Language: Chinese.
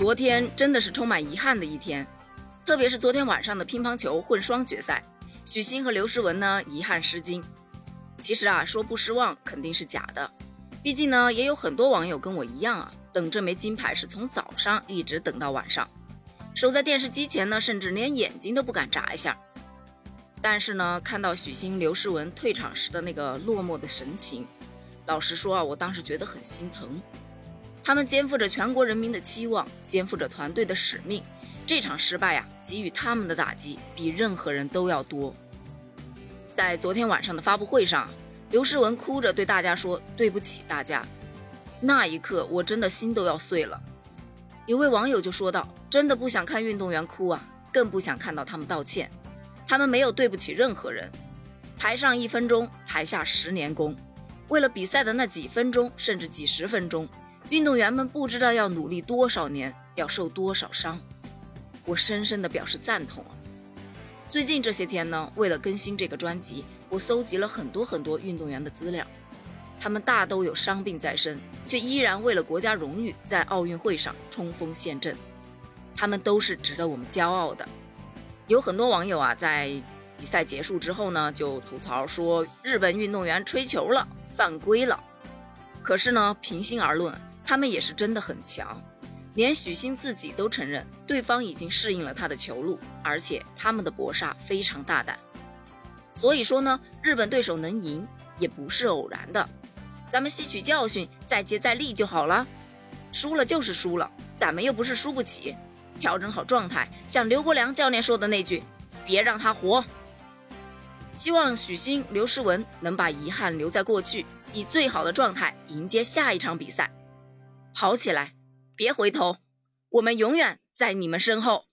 昨天真的是充满遗憾的一天，特别是昨天晚上的乒乓球混双决赛，许昕和刘诗雯呢遗憾失金。其实啊，说不失望肯定是假的，毕竟呢，也有很多网友跟我一样啊，等这枚金牌是从早上一直等到晚上，守在电视机前呢，甚至连眼睛都不敢眨一下。但是呢，看到许昕、刘诗雯退场时的那个落寞的神情，老实说啊，我当时觉得很心疼。他们肩负着全国人民的期望，肩负着团队的使命，这场失败呀，给予他们的打击比任何人都要多。在昨天晚上的发布会上，刘诗雯哭着对大家说：“对不起，大家。”那一刻，我真的心都要碎了。有位网友就说道：“真的不想看运动员哭啊，更不想看到他们道歉。他们没有对不起任何人。台上一分钟，台下十年功。为了比赛的那几分钟，甚至几十分钟，运动员们不知道要努力多少年，要受多少伤。我深深的表示赞同啊！”最近这些天呢，为了更新这个专辑，我搜集了很多很多运动员的资料，他们大都有伤病在身，却依然为了国家荣誉在奥运会上冲锋陷阵，他们都是值得我们骄傲的。有很多网友啊，在比赛结束之后呢，就吐槽说日本运动员吹球了，犯规了。可是呢，平心而论，他们也是真的很强。连许昕自己都承认，对方已经适应了他的球路，而且他们的搏杀非常大胆。所以说呢，日本对手能赢也不是偶然的。咱们吸取教训，再接再厉就好了。输了就是输了，咱们又不是输不起。调整好状态，像刘国梁教练说的那句：“别让他活。”希望许昕、刘诗雯能把遗憾留在过去，以最好的状态迎接下一场比赛，跑起来！别回头，我们永远在你们身后。